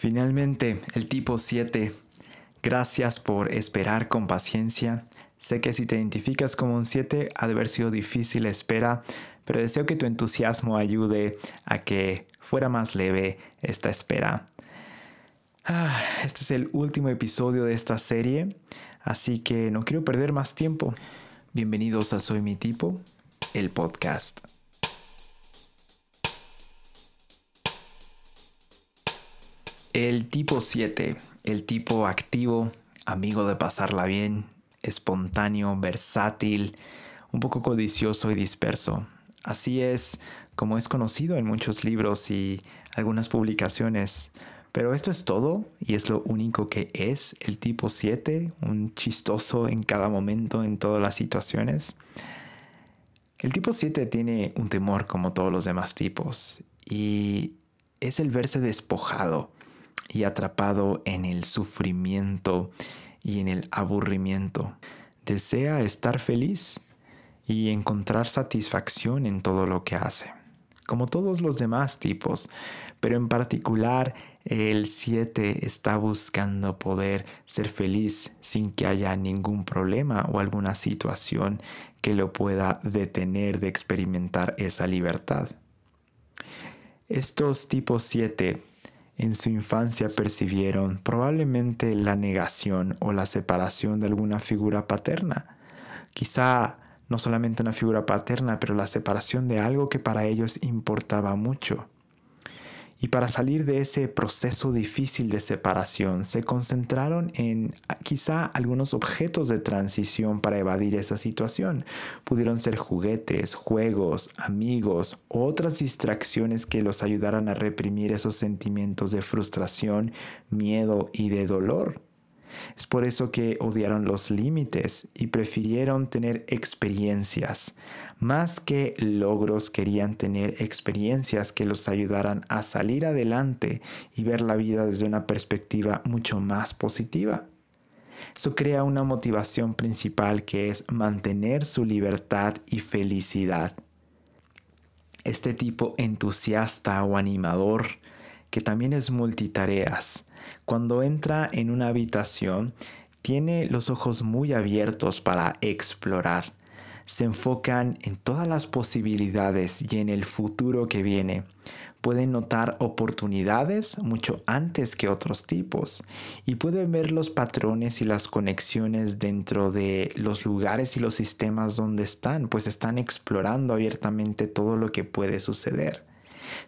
Finalmente, el tipo 7. Gracias por esperar con paciencia. Sé que si te identificas como un 7 ha de haber sido difícil la espera, pero deseo que tu entusiasmo ayude a que fuera más leve esta espera. Ah, este es el último episodio de esta serie, así que no quiero perder más tiempo. Bienvenidos a Soy mi tipo, el podcast. El tipo 7, el tipo activo, amigo de pasarla bien, espontáneo, versátil, un poco codicioso y disperso. Así es como es conocido en muchos libros y algunas publicaciones. Pero esto es todo y es lo único que es el tipo 7, un chistoso en cada momento, en todas las situaciones. El tipo 7 tiene un temor como todos los demás tipos y es el verse despojado y atrapado en el sufrimiento y en el aburrimiento. Desea estar feliz y encontrar satisfacción en todo lo que hace, como todos los demás tipos, pero en particular el 7 está buscando poder ser feliz sin que haya ningún problema o alguna situación que lo pueda detener de experimentar esa libertad. Estos tipos 7 en su infancia percibieron probablemente la negación o la separación de alguna figura paterna. Quizá no solamente una figura paterna, pero la separación de algo que para ellos importaba mucho. Y para salir de ese proceso difícil de separación, se concentraron en ah, quizá algunos objetos de transición para evadir esa situación. Pudieron ser juguetes, juegos, amigos, otras distracciones que los ayudaran a reprimir esos sentimientos de frustración, miedo y de dolor. Es por eso que odiaron los límites y prefirieron tener experiencias. Más que logros querían tener experiencias que los ayudaran a salir adelante y ver la vida desde una perspectiva mucho más positiva. Eso crea una motivación principal que es mantener su libertad y felicidad. Este tipo entusiasta o animador, que también es multitareas, cuando entra en una habitación, tiene los ojos muy abiertos para explorar. Se enfocan en todas las posibilidades y en el futuro que viene. Pueden notar oportunidades mucho antes que otros tipos y pueden ver los patrones y las conexiones dentro de los lugares y los sistemas donde están, pues están explorando abiertamente todo lo que puede suceder.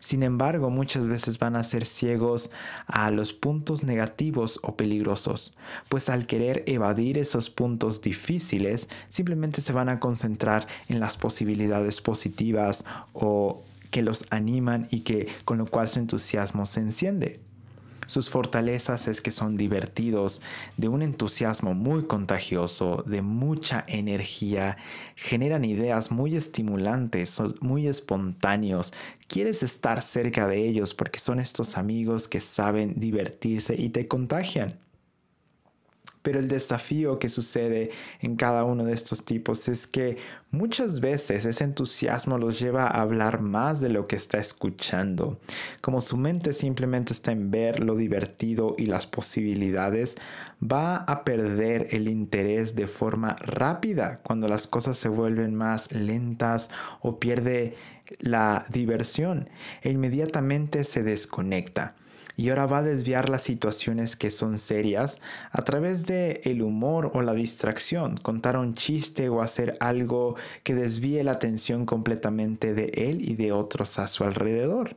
Sin embargo, muchas veces van a ser ciegos a los puntos negativos o peligrosos, pues al querer evadir esos puntos difíciles, simplemente se van a concentrar en las posibilidades positivas o que los animan y que con lo cual su entusiasmo se enciende. Sus fortalezas es que son divertidos, de un entusiasmo muy contagioso, de mucha energía, generan ideas muy estimulantes, son muy espontáneos. Quieres estar cerca de ellos porque son estos amigos que saben divertirse y te contagian. Pero el desafío que sucede en cada uno de estos tipos es que muchas veces ese entusiasmo los lleva a hablar más de lo que está escuchando. Como su mente simplemente está en ver lo divertido y las posibilidades, va a perder el interés de forma rápida cuando las cosas se vuelven más lentas o pierde la diversión e inmediatamente se desconecta y ahora va a desviar las situaciones que son serias a través de el humor o la distracción, contar un chiste o hacer algo que desvíe la atención completamente de él y de otros a su alrededor.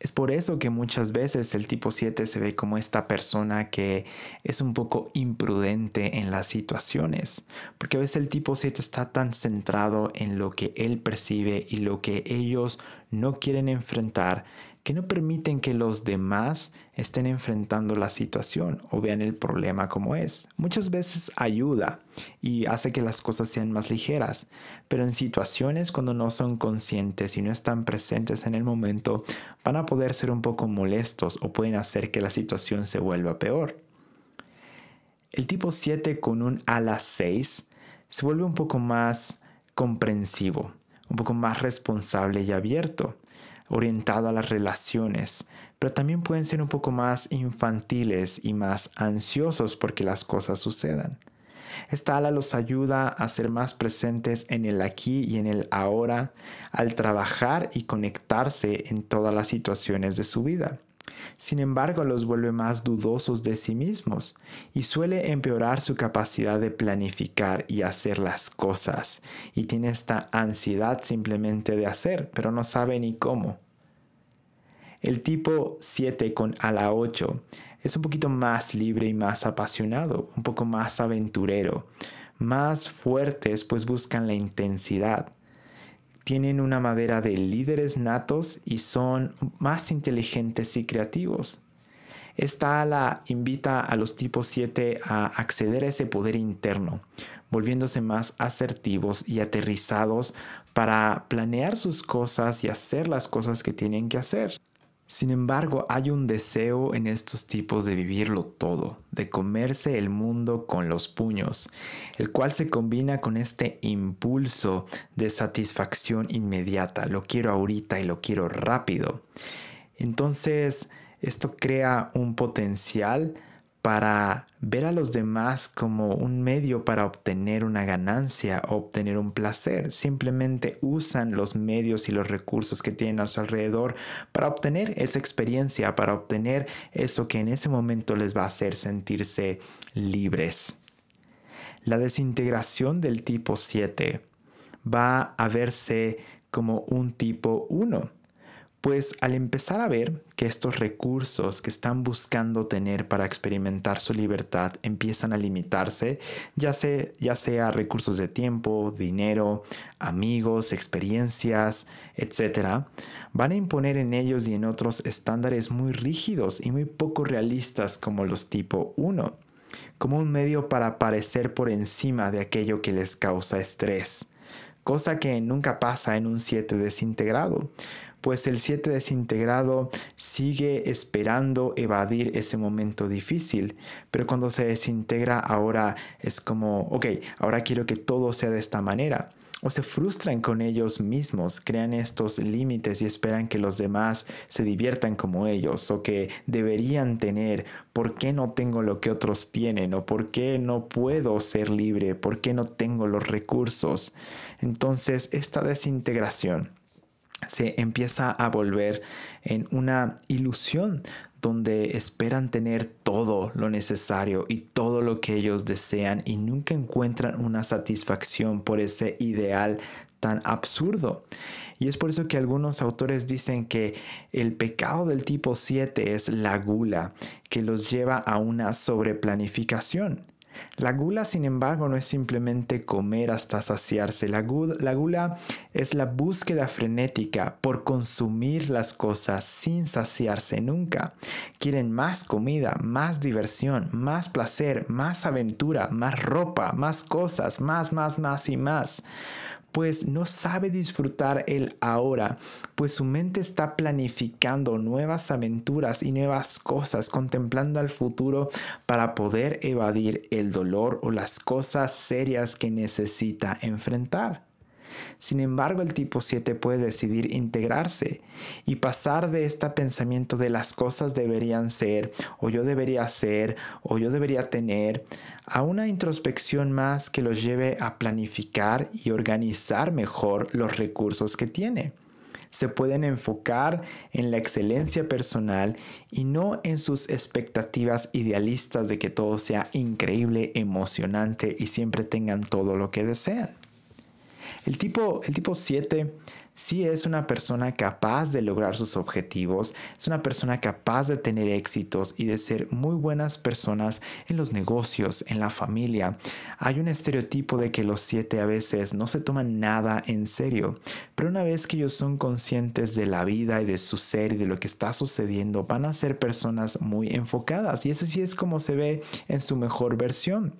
Es por eso que muchas veces el tipo 7 se ve como esta persona que es un poco imprudente en las situaciones, porque a veces el tipo 7 está tan centrado en lo que él percibe y lo que ellos no quieren enfrentar que no permiten que los demás estén enfrentando la situación o vean el problema como es. Muchas veces ayuda y hace que las cosas sean más ligeras, pero en situaciones cuando no son conscientes y no están presentes en el momento, van a poder ser un poco molestos o pueden hacer que la situación se vuelva peor. El tipo 7 con un ala 6 se vuelve un poco más comprensivo, un poco más responsable y abierto orientado a las relaciones, pero también pueden ser un poco más infantiles y más ansiosos porque las cosas sucedan. Esta ala los ayuda a ser más presentes en el aquí y en el ahora al trabajar y conectarse en todas las situaciones de su vida. Sin embargo, los vuelve más dudosos de sí mismos y suele empeorar su capacidad de planificar y hacer las cosas. Y tiene esta ansiedad simplemente de hacer, pero no sabe ni cómo. El tipo 7 con ala 8 es un poquito más libre y más apasionado, un poco más aventurero, más fuertes pues buscan la intensidad. Tienen una madera de líderes natos y son más inteligentes y creativos. Esta ala invita a los tipos 7 a acceder a ese poder interno, volviéndose más asertivos y aterrizados para planear sus cosas y hacer las cosas que tienen que hacer. Sin embargo, hay un deseo en estos tipos de vivirlo todo, de comerse el mundo con los puños, el cual se combina con este impulso de satisfacción inmediata. Lo quiero ahorita y lo quiero rápido. Entonces, esto crea un potencial para ver a los demás como un medio para obtener una ganancia o obtener un placer. Simplemente usan los medios y los recursos que tienen a su alrededor para obtener esa experiencia, para obtener eso que en ese momento les va a hacer sentirse libres. La desintegración del tipo 7 va a verse como un tipo 1 pues al empezar a ver que estos recursos que están buscando tener para experimentar su libertad empiezan a limitarse, ya sea, ya sea recursos de tiempo, dinero, amigos, experiencias, etc., van a imponer en ellos y en otros estándares muy rígidos y muy poco realistas como los tipo 1, como un medio para parecer por encima de aquello que les causa estrés cosa que nunca pasa en un 7 desintegrado pues el 7 desintegrado sigue esperando evadir ese momento difícil, pero cuando se desintegra ahora es como, ok, ahora quiero que todo sea de esta manera. O se frustran con ellos mismos, crean estos límites y esperan que los demás se diviertan como ellos o que deberían tener, ¿por qué no tengo lo que otros tienen? ¿O por qué no puedo ser libre? ¿Por qué no tengo los recursos? Entonces, esta desintegración se empieza a volver en una ilusión donde esperan tener todo lo necesario y todo lo que ellos desean y nunca encuentran una satisfacción por ese ideal tan absurdo. Y es por eso que algunos autores dicen que el pecado del tipo 7 es la gula, que los lleva a una sobreplanificación. La gula, sin embargo, no es simplemente comer hasta saciarse. La gula, es la búsqueda frenética por consumir las cosas sin saciarse nunca. Quieren más comida, más diversión, más placer, más aventura, más ropa, más cosas, más, más, más y más pues no sabe disfrutar el ahora, pues su mente está planificando nuevas aventuras y nuevas cosas, contemplando al futuro para poder evadir el dolor o las cosas serias que necesita enfrentar. Sin embargo, el tipo 7 puede decidir integrarse y pasar de este pensamiento de las cosas deberían ser, o yo debería ser, o yo debería tener, a una introspección más que los lleve a planificar y organizar mejor los recursos que tiene se pueden enfocar en la excelencia personal y no en sus expectativas idealistas de que todo sea increíble, emocionante y siempre tengan todo lo que desean. El tipo, el tipo 7 sí es una persona capaz de lograr sus objetivos, es una persona capaz de tener éxitos y de ser muy buenas personas en los negocios, en la familia. Hay un estereotipo de que los siete a veces no se toman nada en serio, pero una vez que ellos son conscientes de la vida y de su ser y de lo que está sucediendo, van a ser personas muy enfocadas y ese sí es como se ve en su mejor versión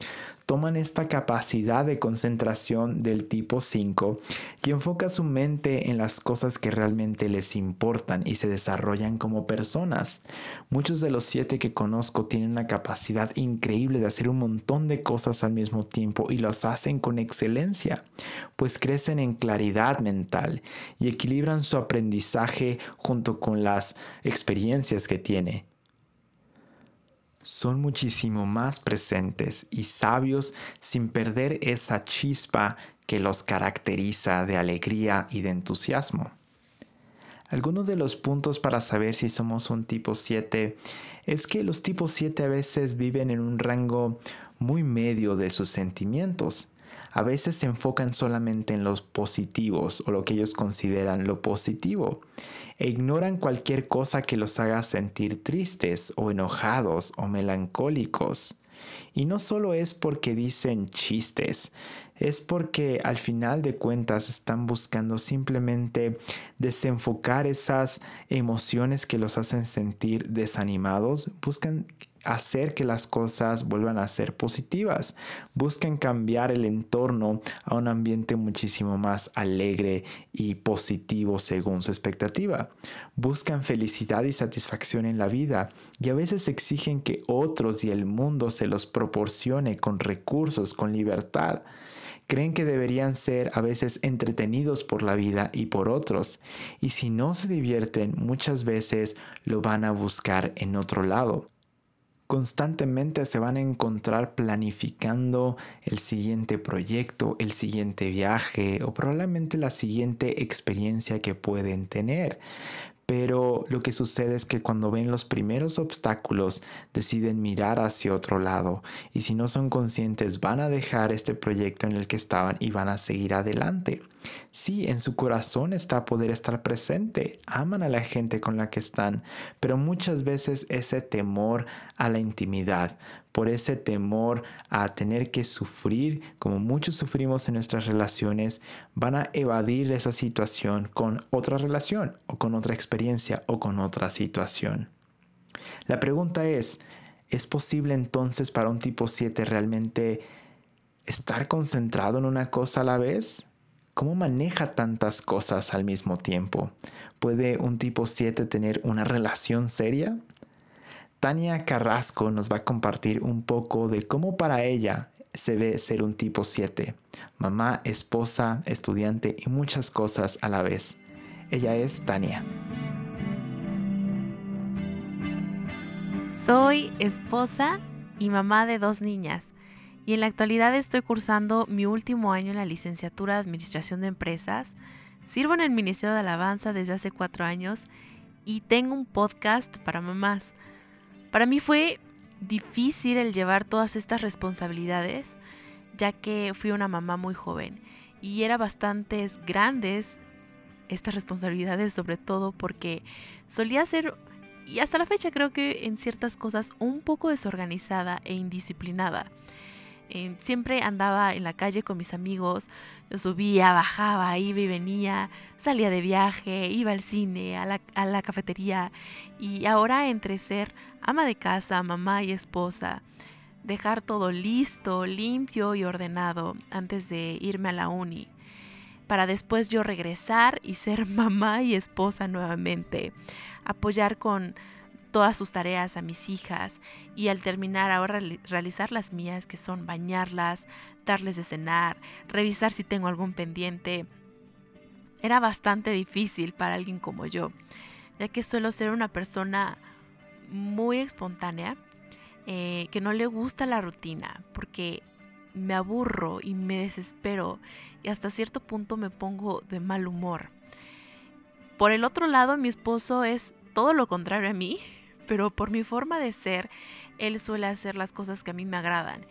toman esta capacidad de concentración del tipo 5 y enfocan su mente en las cosas que realmente les importan y se desarrollan como personas. Muchos de los siete que conozco tienen una capacidad increíble de hacer un montón de cosas al mismo tiempo y los hacen con excelencia, pues crecen en claridad mental y equilibran su aprendizaje junto con las experiencias que tiene son muchísimo más presentes y sabios sin perder esa chispa que los caracteriza de alegría y de entusiasmo. Algunos de los puntos para saber si somos un tipo 7 es que los tipos 7 a veces viven en un rango muy medio de sus sentimientos a veces se enfocan solamente en los positivos o lo que ellos consideran lo positivo e ignoran cualquier cosa que los haga sentir tristes o enojados o melancólicos. Y no solo es porque dicen chistes, es porque al final de cuentas están buscando simplemente desenfocar esas emociones que los hacen sentir desanimados, buscan hacer que las cosas vuelvan a ser positivas. Buscan cambiar el entorno a un ambiente muchísimo más alegre y positivo según su expectativa. Buscan felicidad y satisfacción en la vida y a veces exigen que otros y el mundo se los proporcione con recursos, con libertad creen que deberían ser a veces entretenidos por la vida y por otros, y si no se divierten muchas veces lo van a buscar en otro lado constantemente se van a encontrar planificando el siguiente proyecto, el siguiente viaje o probablemente la siguiente experiencia que pueden tener. Pero lo que sucede es que cuando ven los primeros obstáculos deciden mirar hacia otro lado y si no son conscientes van a dejar este proyecto en el que estaban y van a seguir adelante. Sí, en su corazón está poder estar presente, aman a la gente con la que están, pero muchas veces ese temor a la intimidad, por ese temor a tener que sufrir, como muchos sufrimos en nuestras relaciones, van a evadir esa situación con otra relación o con otra experiencia o con otra situación. La pregunta es, ¿es posible entonces para un tipo 7 realmente estar concentrado en una cosa a la vez? ¿Cómo maneja tantas cosas al mismo tiempo? ¿Puede un tipo 7 tener una relación seria? Tania Carrasco nos va a compartir un poco de cómo para ella se ve ser un tipo 7, mamá, esposa, estudiante y muchas cosas a la vez. Ella es Tania. Soy esposa y mamá de dos niñas y en la actualidad estoy cursando mi último año en la licenciatura de Administración de Empresas. Sirvo en el Ministerio de Alabanza desde hace cuatro años y tengo un podcast para mamás. Para mí fue difícil el llevar todas estas responsabilidades, ya que fui una mamá muy joven y era bastante grandes estas responsabilidades, sobre todo porque solía ser, y hasta la fecha creo que en ciertas cosas, un poco desorganizada e indisciplinada. Siempre andaba en la calle con mis amigos, subía, bajaba, iba y venía, salía de viaje, iba al cine, a la, a la cafetería. Y ahora entre ser ama de casa, mamá y esposa, dejar todo listo, limpio y ordenado antes de irme a la uni, para después yo regresar y ser mamá y esposa nuevamente, apoyar con todas sus tareas a mis hijas y al terminar ahora realizar las mías que son bañarlas, darles de cenar, revisar si tengo algún pendiente. Era bastante difícil para alguien como yo, ya que suelo ser una persona muy espontánea, eh, que no le gusta la rutina, porque me aburro y me desespero y hasta cierto punto me pongo de mal humor. Por el otro lado, mi esposo es todo lo contrario a mí, pero por mi forma de ser, él suele hacer las cosas que a mí me agradan.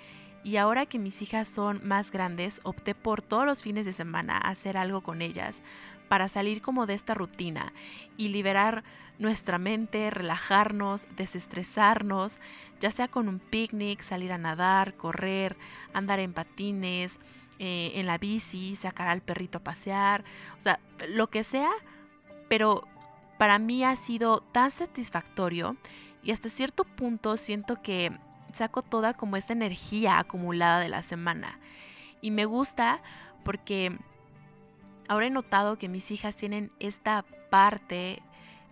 Y ahora que mis hijas son más grandes, opté por todos los fines de semana hacer algo con ellas para salir como de esta rutina y liberar nuestra mente, relajarnos, desestresarnos, ya sea con un picnic, salir a nadar, correr, andar en patines, eh, en la bici, sacar al perrito a pasear, o sea, lo que sea, pero para mí ha sido tan satisfactorio y hasta cierto punto siento que saco toda como esta energía acumulada de la semana. Y me gusta porque ahora he notado que mis hijas tienen esta parte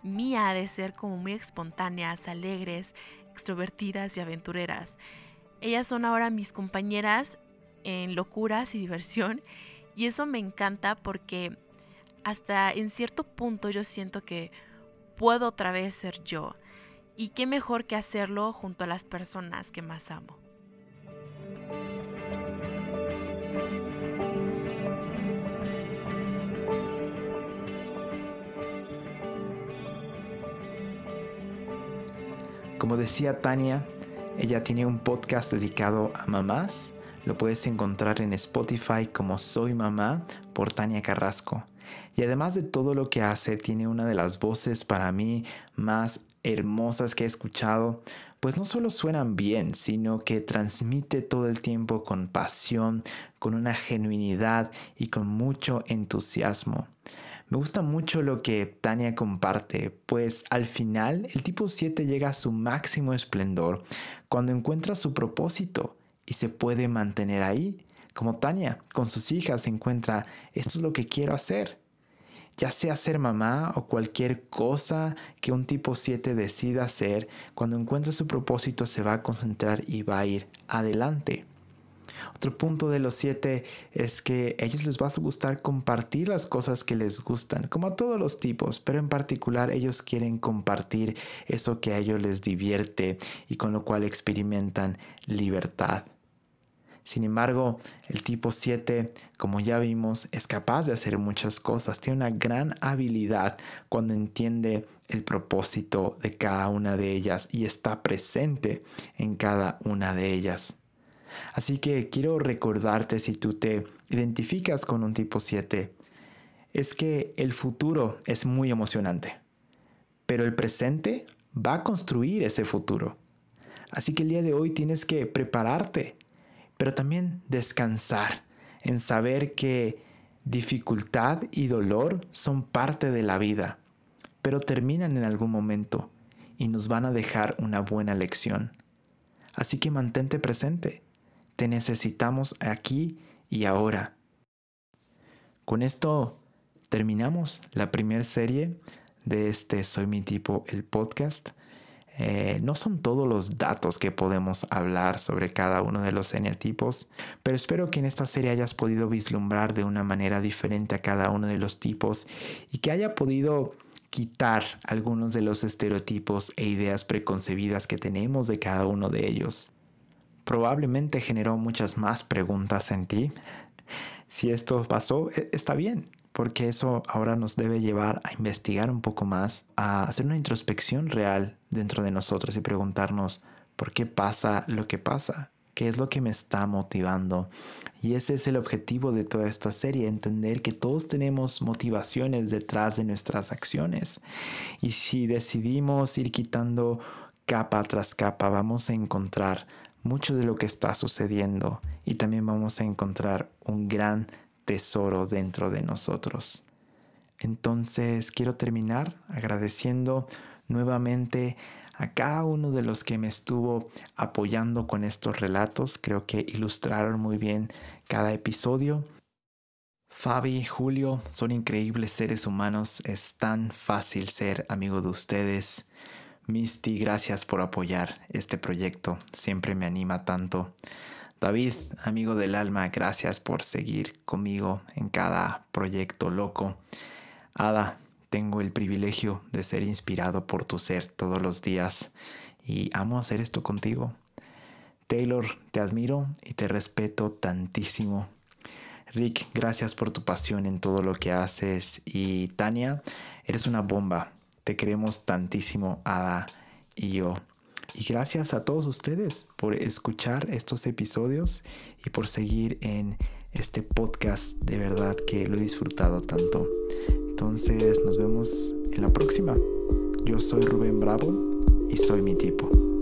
mía de ser como muy espontáneas, alegres, extrovertidas y aventureras. Ellas son ahora mis compañeras en locuras y diversión y eso me encanta porque hasta en cierto punto yo siento que puedo otra vez ser yo. Y qué mejor que hacerlo junto a las personas que más amo. Como decía Tania, ella tiene un podcast dedicado a mamás. Lo puedes encontrar en Spotify como Soy Mamá por Tania Carrasco. Y además de todo lo que hace, tiene una de las voces para mí más hermosas que he escuchado, pues no solo suenan bien, sino que transmite todo el tiempo con pasión, con una genuinidad y con mucho entusiasmo. Me gusta mucho lo que Tania comparte, pues al final el tipo 7 llega a su máximo esplendor cuando encuentra su propósito y se puede mantener ahí. Como Tania, con sus hijas, encuentra, esto es lo que quiero hacer. Ya sea ser mamá o cualquier cosa que un tipo 7 decida hacer, cuando encuentra su propósito se va a concentrar y va a ir adelante. Otro punto de los siete es que a ellos les va a gustar compartir las cosas que les gustan, como a todos los tipos, pero en particular ellos quieren compartir eso que a ellos les divierte y con lo cual experimentan libertad. Sin embargo, el tipo 7, como ya vimos, es capaz de hacer muchas cosas, tiene una gran habilidad cuando entiende el propósito de cada una de ellas y está presente en cada una de ellas. Así que quiero recordarte si tú te identificas con un tipo 7, es que el futuro es muy emocionante, pero el presente va a construir ese futuro. Así que el día de hoy tienes que prepararte, pero también descansar en saber que dificultad y dolor son parte de la vida, pero terminan en algún momento y nos van a dejar una buena lección. Así que mantente presente te necesitamos aquí y ahora. Con esto terminamos la primera serie de este Soy mi tipo, el podcast. Eh, no son todos los datos que podemos hablar sobre cada uno de los eneatipos, pero espero que en esta serie hayas podido vislumbrar de una manera diferente a cada uno de los tipos y que haya podido quitar algunos de los estereotipos e ideas preconcebidas que tenemos de cada uno de ellos probablemente generó muchas más preguntas en ti. Si esto pasó, e, está bien, porque eso ahora nos debe llevar a investigar un poco más, a hacer una introspección real dentro de nosotros y preguntarnos por qué pasa lo que pasa, qué es lo que me está motivando. Y ese es el objetivo de toda esta serie, entender que todos tenemos motivaciones detrás de nuestras acciones. Y si decidimos ir quitando capa tras capa, vamos a encontrar mucho de lo que está sucediendo y también vamos a encontrar un gran tesoro dentro de nosotros. Entonces quiero terminar agradeciendo nuevamente a cada uno de los que me estuvo apoyando con estos relatos. Creo que ilustraron muy bien cada episodio. Fabi, Julio, son increíbles seres humanos. Es tan fácil ser amigo de ustedes. Misty, gracias por apoyar este proyecto, siempre me anima tanto. David, amigo del alma, gracias por seguir conmigo en cada proyecto loco. Ada, tengo el privilegio de ser inspirado por tu ser todos los días y amo hacer esto contigo. Taylor, te admiro y te respeto tantísimo. Rick, gracias por tu pasión en todo lo que haces. Y Tania, eres una bomba. Te queremos tantísimo, Ada y yo. Y gracias a todos ustedes por escuchar estos episodios y por seguir en este podcast. De verdad que lo he disfrutado tanto. Entonces nos vemos en la próxima. Yo soy Rubén Bravo y soy mi tipo.